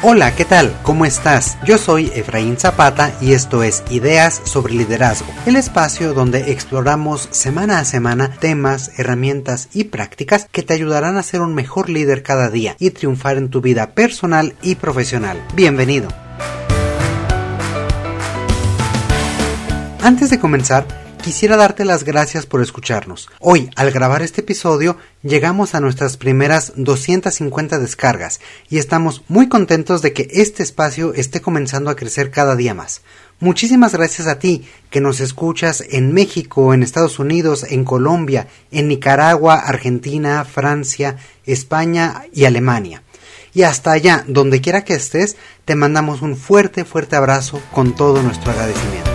Hola, ¿qué tal? ¿Cómo estás? Yo soy Efraín Zapata y esto es Ideas sobre Liderazgo, el espacio donde exploramos semana a semana temas, herramientas y prácticas que te ayudarán a ser un mejor líder cada día y triunfar en tu vida personal y profesional. Bienvenido. Antes de comenzar, quisiera darte las gracias por escucharnos. Hoy, al grabar este episodio, llegamos a nuestras primeras 250 descargas y estamos muy contentos de que este espacio esté comenzando a crecer cada día más. Muchísimas gracias a ti que nos escuchas en México, en Estados Unidos, en Colombia, en Nicaragua, Argentina, Francia, España y Alemania. Y hasta allá, donde quiera que estés, te mandamos un fuerte, fuerte abrazo con todo nuestro agradecimiento.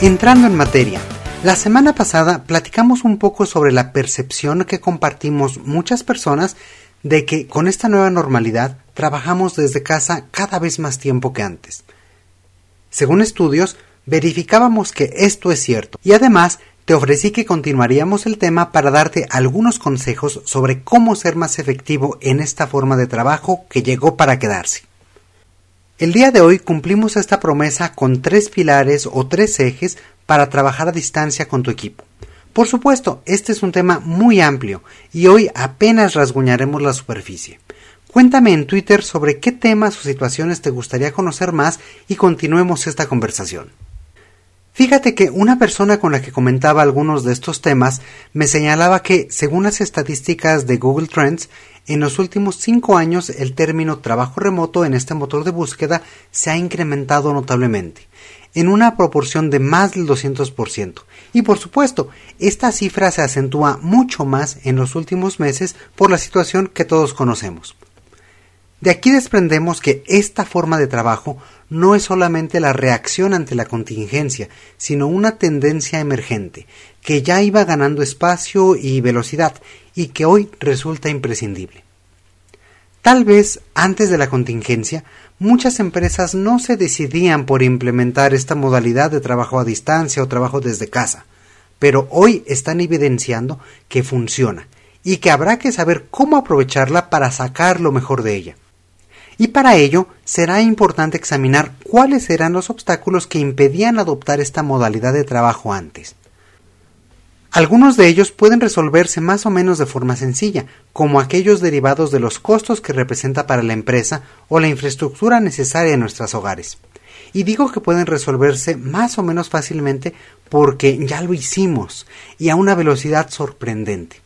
Entrando en materia, la semana pasada platicamos un poco sobre la percepción que compartimos muchas personas de que con esta nueva normalidad trabajamos desde casa cada vez más tiempo que antes. Según estudios, verificábamos que esto es cierto y además te ofrecí que continuaríamos el tema para darte algunos consejos sobre cómo ser más efectivo en esta forma de trabajo que llegó para quedarse. El día de hoy cumplimos esta promesa con tres pilares o tres ejes para trabajar a distancia con tu equipo. Por supuesto, este es un tema muy amplio y hoy apenas rasguñaremos la superficie. Cuéntame en Twitter sobre qué temas o situaciones te gustaría conocer más y continuemos esta conversación. Fíjate que una persona con la que comentaba algunos de estos temas me señalaba que, según las estadísticas de Google Trends, en los últimos cinco años el término trabajo remoto en este motor de búsqueda se ha incrementado notablemente, en una proporción de más del 200%. Y por supuesto, esta cifra se acentúa mucho más en los últimos meses por la situación que todos conocemos. De aquí desprendemos que esta forma de trabajo no es solamente la reacción ante la contingencia, sino una tendencia emergente, que ya iba ganando espacio y velocidad y que hoy resulta imprescindible. Tal vez antes de la contingencia muchas empresas no se decidían por implementar esta modalidad de trabajo a distancia o trabajo desde casa, pero hoy están evidenciando que funciona y que habrá que saber cómo aprovecharla para sacar lo mejor de ella y para ello será importante examinar cuáles eran los obstáculos que impedían adoptar esta modalidad de trabajo antes. Algunos de ellos pueden resolverse más o menos de forma sencilla, como aquellos derivados de los costos que representa para la empresa o la infraestructura necesaria en nuestros hogares. Y digo que pueden resolverse más o menos fácilmente porque ya lo hicimos y a una velocidad sorprendente.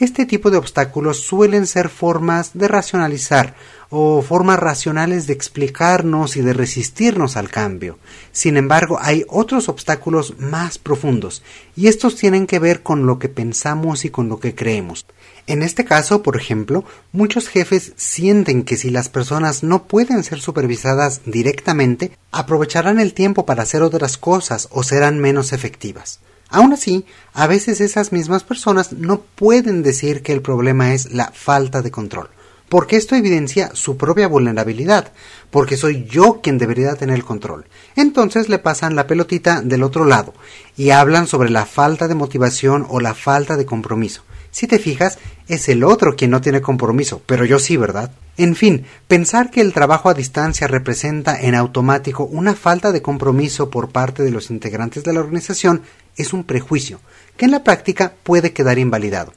Este tipo de obstáculos suelen ser formas de racionalizar o formas racionales de explicarnos y de resistirnos al cambio. Sin embargo, hay otros obstáculos más profundos, y estos tienen que ver con lo que pensamos y con lo que creemos. En este caso, por ejemplo, muchos jefes sienten que si las personas no pueden ser supervisadas directamente, aprovecharán el tiempo para hacer otras cosas o serán menos efectivas. Aún así, a veces esas mismas personas no pueden decir que el problema es la falta de control, porque esto evidencia su propia vulnerabilidad, porque soy yo quien debería tener el control. Entonces le pasan la pelotita del otro lado y hablan sobre la falta de motivación o la falta de compromiso. Si te fijas, es el otro quien no tiene compromiso, pero yo sí, ¿verdad? En fin, pensar que el trabajo a distancia representa en automático una falta de compromiso por parte de los integrantes de la organización es un prejuicio, que en la práctica puede quedar invalidado.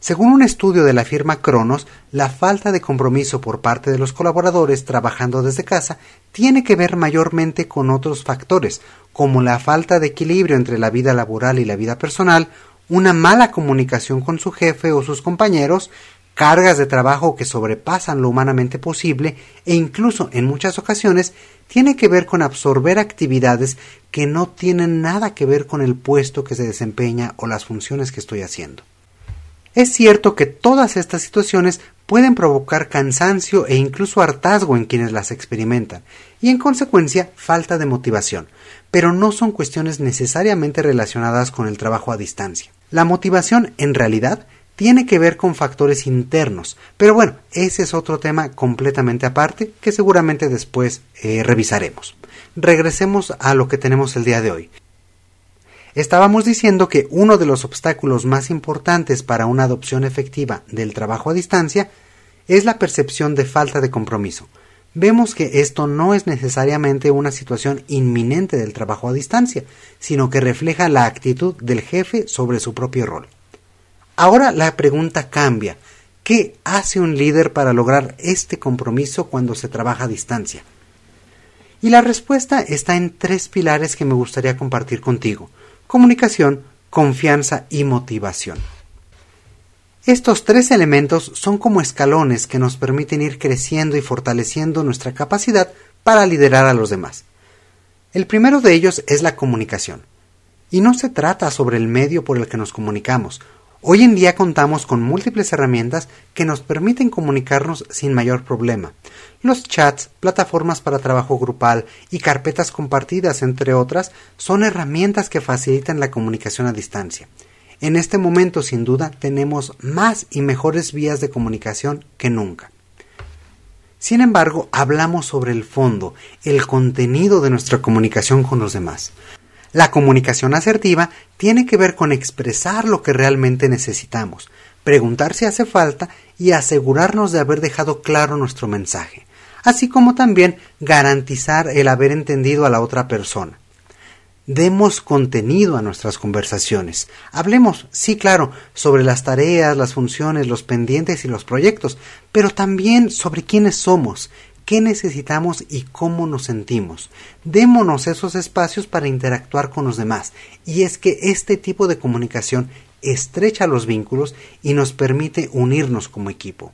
Según un estudio de la firma Cronos, la falta de compromiso por parte de los colaboradores trabajando desde casa tiene que ver mayormente con otros factores, como la falta de equilibrio entre la vida laboral y la vida personal, una mala comunicación con su jefe o sus compañeros, cargas de trabajo que sobrepasan lo humanamente posible e incluso en muchas ocasiones tiene que ver con absorber actividades que no tienen nada que ver con el puesto que se desempeña o las funciones que estoy haciendo. Es cierto que todas estas situaciones pueden provocar cansancio e incluso hartazgo en quienes las experimentan, y en consecuencia falta de motivación, pero no son cuestiones necesariamente relacionadas con el trabajo a distancia. La motivación, en realidad, tiene que ver con factores internos, pero bueno, ese es otro tema completamente aparte que seguramente después eh, revisaremos. Regresemos a lo que tenemos el día de hoy. Estábamos diciendo que uno de los obstáculos más importantes para una adopción efectiva del trabajo a distancia es la percepción de falta de compromiso. Vemos que esto no es necesariamente una situación inminente del trabajo a distancia, sino que refleja la actitud del jefe sobre su propio rol. Ahora la pregunta cambia. ¿Qué hace un líder para lograr este compromiso cuando se trabaja a distancia? Y la respuesta está en tres pilares que me gustaría compartir contigo. Comunicación, confianza y motivación. Estos tres elementos son como escalones que nos permiten ir creciendo y fortaleciendo nuestra capacidad para liderar a los demás. El primero de ellos es la comunicación. Y no se trata sobre el medio por el que nos comunicamos. Hoy en día contamos con múltiples herramientas que nos permiten comunicarnos sin mayor problema. Los chats, plataformas para trabajo grupal y carpetas compartidas, entre otras, son herramientas que facilitan la comunicación a distancia. En este momento, sin duda, tenemos más y mejores vías de comunicación que nunca. Sin embargo, hablamos sobre el fondo, el contenido de nuestra comunicación con los demás. La comunicación asertiva tiene que ver con expresar lo que realmente necesitamos, preguntar si hace falta y asegurarnos de haber dejado claro nuestro mensaje, así como también garantizar el haber entendido a la otra persona. Demos contenido a nuestras conversaciones. Hablemos, sí, claro, sobre las tareas, las funciones, los pendientes y los proyectos, pero también sobre quiénes somos, qué necesitamos y cómo nos sentimos. Démonos esos espacios para interactuar con los demás. Y es que este tipo de comunicación estrecha los vínculos y nos permite unirnos como equipo.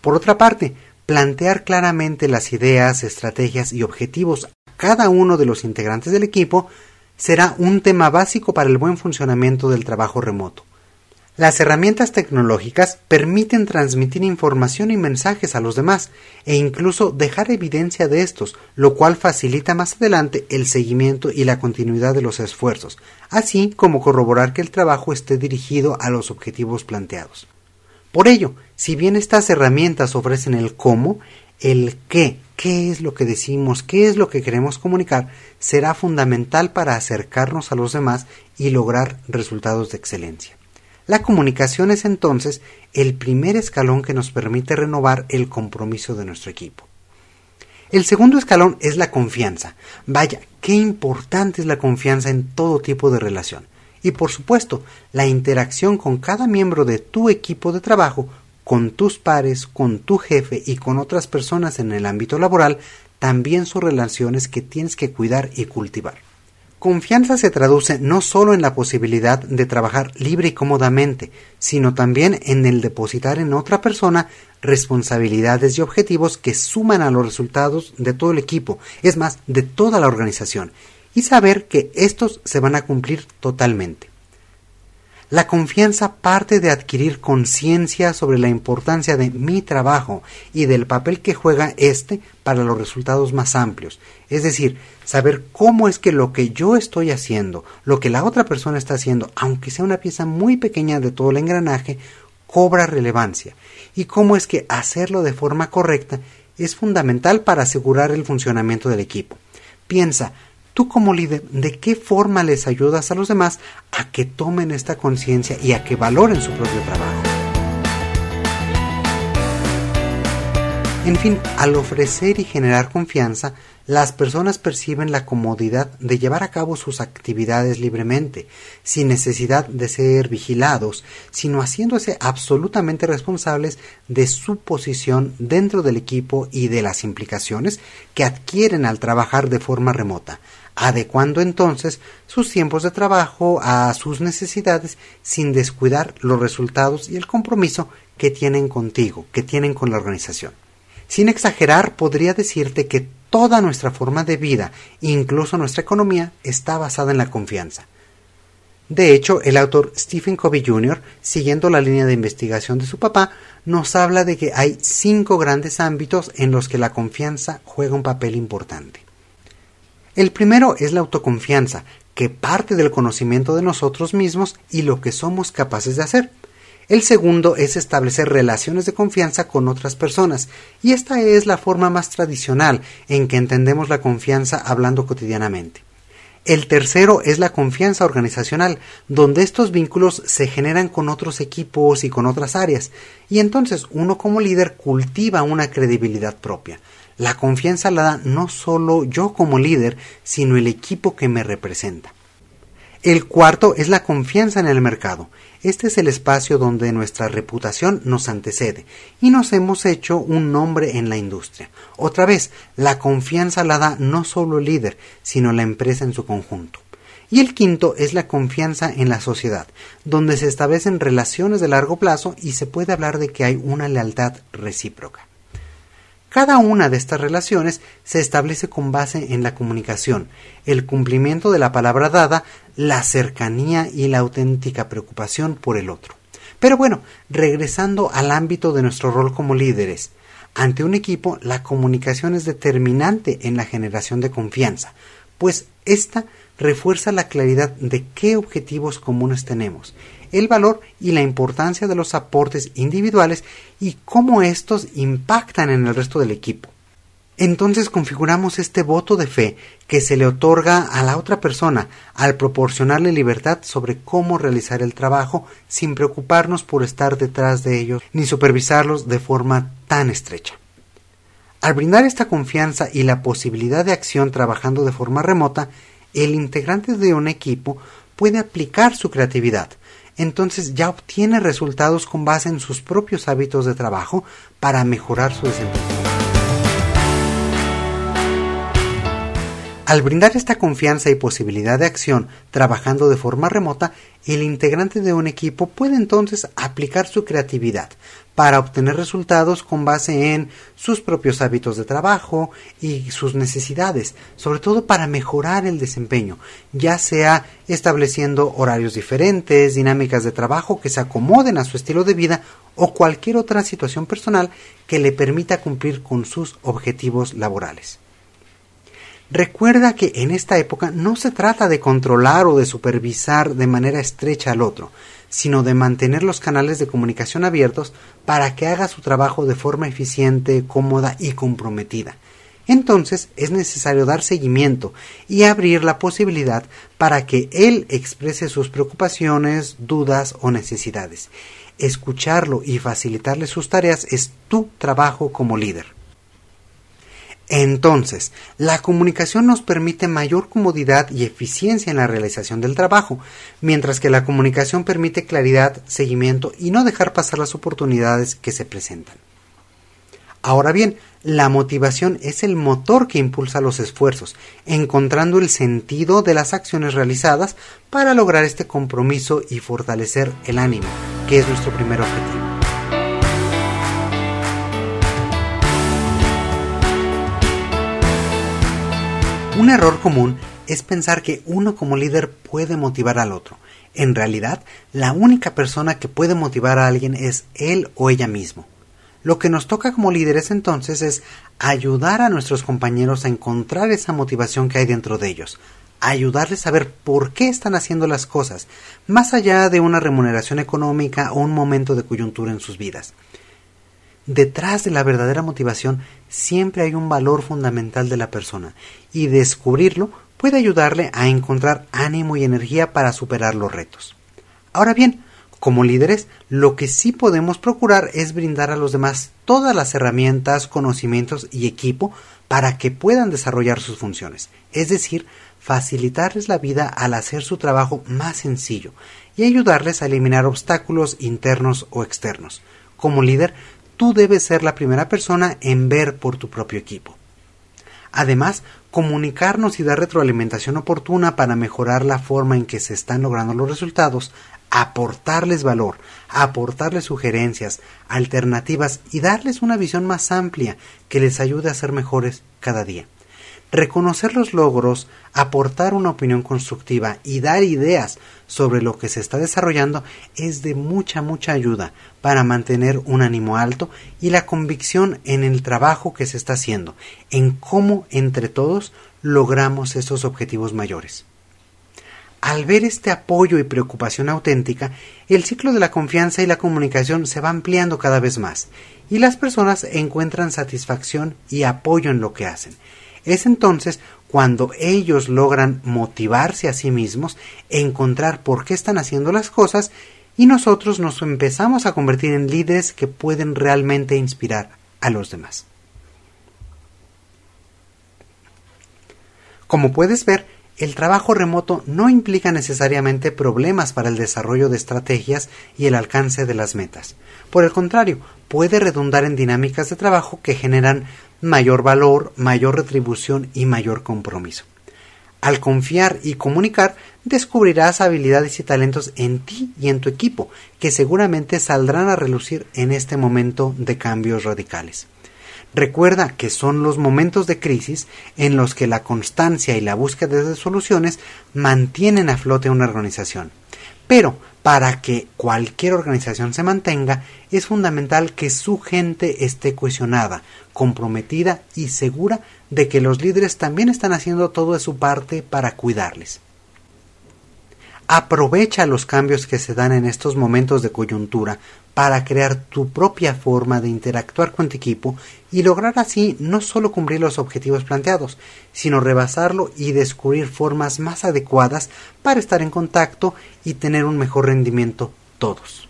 Por otra parte, plantear claramente las ideas, estrategias y objetivos cada uno de los integrantes del equipo será un tema básico para el buen funcionamiento del trabajo remoto. Las herramientas tecnológicas permiten transmitir información y mensajes a los demás e incluso dejar evidencia de estos, lo cual facilita más adelante el seguimiento y la continuidad de los esfuerzos, así como corroborar que el trabajo esté dirigido a los objetivos planteados. Por ello, si bien estas herramientas ofrecen el cómo, el qué, qué es lo que decimos, qué es lo que queremos comunicar, será fundamental para acercarnos a los demás y lograr resultados de excelencia. La comunicación es entonces el primer escalón que nos permite renovar el compromiso de nuestro equipo. El segundo escalón es la confianza. Vaya, qué importante es la confianza en todo tipo de relación. Y por supuesto, la interacción con cada miembro de tu equipo de trabajo con tus pares, con tu jefe y con otras personas en el ámbito laboral, también son relaciones que tienes que cuidar y cultivar. Confianza se traduce no solo en la posibilidad de trabajar libre y cómodamente, sino también en el depositar en otra persona responsabilidades y objetivos que suman a los resultados de todo el equipo, es más, de toda la organización, y saber que estos se van a cumplir totalmente. La confianza parte de adquirir conciencia sobre la importancia de mi trabajo y del papel que juega éste para los resultados más amplios. Es decir, saber cómo es que lo que yo estoy haciendo, lo que la otra persona está haciendo, aunque sea una pieza muy pequeña de todo el engranaje, cobra relevancia. Y cómo es que hacerlo de forma correcta es fundamental para asegurar el funcionamiento del equipo. Piensa, tú como líder, ¿de qué forma les ayudas a los demás a que tomen esta conciencia y a que valoren su propio trabajo? En fin, al ofrecer y generar confianza, las personas perciben la comodidad de llevar a cabo sus actividades libremente, sin necesidad de ser vigilados, sino haciéndose absolutamente responsables de su posición dentro del equipo y de las implicaciones que adquieren al trabajar de forma remota, adecuando entonces sus tiempos de trabajo a sus necesidades sin descuidar los resultados y el compromiso que tienen contigo, que tienen con la organización. Sin exagerar, podría decirte que toda nuestra forma de vida, incluso nuestra economía, está basada en la confianza. De hecho, el autor Stephen Covey Jr., siguiendo la línea de investigación de su papá, nos habla de que hay cinco grandes ámbitos en los que la confianza juega un papel importante. El primero es la autoconfianza, que parte del conocimiento de nosotros mismos y lo que somos capaces de hacer. El segundo es establecer relaciones de confianza con otras personas, y esta es la forma más tradicional en que entendemos la confianza hablando cotidianamente. El tercero es la confianza organizacional, donde estos vínculos se generan con otros equipos y con otras áreas, y entonces uno como líder cultiva una credibilidad propia. La confianza la da no solo yo como líder, sino el equipo que me representa. El cuarto es la confianza en el mercado. Este es el espacio donde nuestra reputación nos antecede y nos hemos hecho un nombre en la industria. Otra vez, la confianza la da no solo el líder, sino la empresa en su conjunto. Y el quinto es la confianza en la sociedad, donde se establecen relaciones de largo plazo y se puede hablar de que hay una lealtad recíproca. Cada una de estas relaciones se establece con base en la comunicación, el cumplimiento de la palabra dada, la cercanía y la auténtica preocupación por el otro. Pero bueno, regresando al ámbito de nuestro rol como líderes, ante un equipo la comunicación es determinante en la generación de confianza, pues ésta refuerza la claridad de qué objetivos comunes tenemos el valor y la importancia de los aportes individuales y cómo estos impactan en el resto del equipo. Entonces configuramos este voto de fe que se le otorga a la otra persona al proporcionarle libertad sobre cómo realizar el trabajo sin preocuparnos por estar detrás de ellos ni supervisarlos de forma tan estrecha. Al brindar esta confianza y la posibilidad de acción trabajando de forma remota, el integrante de un equipo puede aplicar su creatividad, entonces ya obtiene resultados con base en sus propios hábitos de trabajo para mejorar su desempeño. Al brindar esta confianza y posibilidad de acción trabajando de forma remota, el integrante de un equipo puede entonces aplicar su creatividad para obtener resultados con base en sus propios hábitos de trabajo y sus necesidades, sobre todo para mejorar el desempeño, ya sea estableciendo horarios diferentes, dinámicas de trabajo que se acomoden a su estilo de vida o cualquier otra situación personal que le permita cumplir con sus objetivos laborales. Recuerda que en esta época no se trata de controlar o de supervisar de manera estrecha al otro, sino de mantener los canales de comunicación abiertos para que haga su trabajo de forma eficiente, cómoda y comprometida. Entonces es necesario dar seguimiento y abrir la posibilidad para que él exprese sus preocupaciones, dudas o necesidades. Escucharlo y facilitarle sus tareas es tu trabajo como líder. Entonces, la comunicación nos permite mayor comodidad y eficiencia en la realización del trabajo, mientras que la comunicación permite claridad, seguimiento y no dejar pasar las oportunidades que se presentan. Ahora bien, la motivación es el motor que impulsa los esfuerzos, encontrando el sentido de las acciones realizadas para lograr este compromiso y fortalecer el ánimo, que es nuestro primer objetivo. Un error común es pensar que uno como líder puede motivar al otro. En realidad, la única persona que puede motivar a alguien es él o ella mismo. Lo que nos toca como líderes entonces es ayudar a nuestros compañeros a encontrar esa motivación que hay dentro de ellos, ayudarles a ver por qué están haciendo las cosas, más allá de una remuneración económica o un momento de coyuntura en sus vidas. Detrás de la verdadera motivación siempre hay un valor fundamental de la persona y descubrirlo puede ayudarle a encontrar ánimo y energía para superar los retos. Ahora bien, como líderes, lo que sí podemos procurar es brindar a los demás todas las herramientas, conocimientos y equipo para que puedan desarrollar sus funciones, es decir, facilitarles la vida al hacer su trabajo más sencillo y ayudarles a eliminar obstáculos internos o externos. Como líder, tú debes ser la primera persona en ver por tu propio equipo. Además, comunicarnos y dar retroalimentación oportuna para mejorar la forma en que se están logrando los resultados, aportarles valor, aportarles sugerencias, alternativas y darles una visión más amplia que les ayude a ser mejores cada día. Reconocer los logros, aportar una opinión constructiva y dar ideas sobre lo que se está desarrollando es de mucha, mucha ayuda para mantener un ánimo alto y la convicción en el trabajo que se está haciendo, en cómo entre todos logramos esos objetivos mayores. Al ver este apoyo y preocupación auténtica, el ciclo de la confianza y la comunicación se va ampliando cada vez más, y las personas encuentran satisfacción y apoyo en lo que hacen Es entonces cuando ellos logran motivarse a sí mismos, encontrar por qué están haciendo las cosas y nosotros nos empezamos a convertir en líderes que pueden realmente inspirar a los demás. Como puedes ver, el trabajo remoto no implica necesariamente problemas para el desarrollo de estrategias y el alcance de las metas. Por el contrario, puede redundar en dinámicas de trabajo que generan mayor valor, mayor retribución y mayor compromiso. Al confiar y comunicar, descubrirás habilidades y talentos en ti y en tu equipo que seguramente saldrán a relucir en este momento de cambios radicales. Recuerda que son los momentos de crisis en los que la constancia y la búsqueda de soluciones mantienen a flote una organización. Pero para que cualquier organización se mantenga, es fundamental que su gente esté cohesionada, comprometida y segura de que los líderes también están haciendo todo de su parte para cuidarles. Aprovecha los cambios que se dan en estos momentos de coyuntura para crear tu propia forma de interactuar con tu equipo y lograr así no solo cumplir los objetivos planteados, sino rebasarlo y descubrir formas más adecuadas para estar en contacto y tener un mejor rendimiento todos.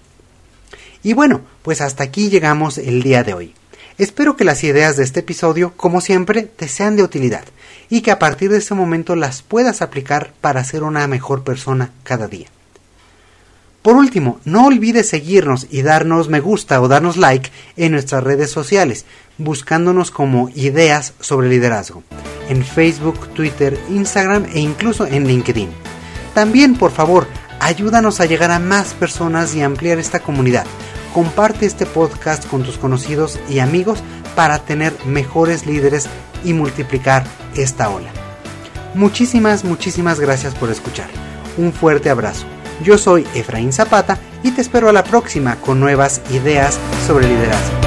Y bueno, pues hasta aquí llegamos el día de hoy. Espero que las ideas de este episodio, como siempre, te sean de utilidad y que a partir de este momento las puedas aplicar para ser una mejor persona cada día. Por último, no olvides seguirnos y darnos me gusta o darnos like en nuestras redes sociales, buscándonos como ideas sobre liderazgo, en Facebook, Twitter, Instagram e incluso en LinkedIn. También, por favor, ayúdanos a llegar a más personas y ampliar esta comunidad. Comparte este podcast con tus conocidos y amigos para tener mejores líderes y multiplicar esta ola. Muchísimas, muchísimas gracias por escuchar. Un fuerte abrazo. Yo soy Efraín Zapata y te espero a la próxima con nuevas ideas sobre liderazgo.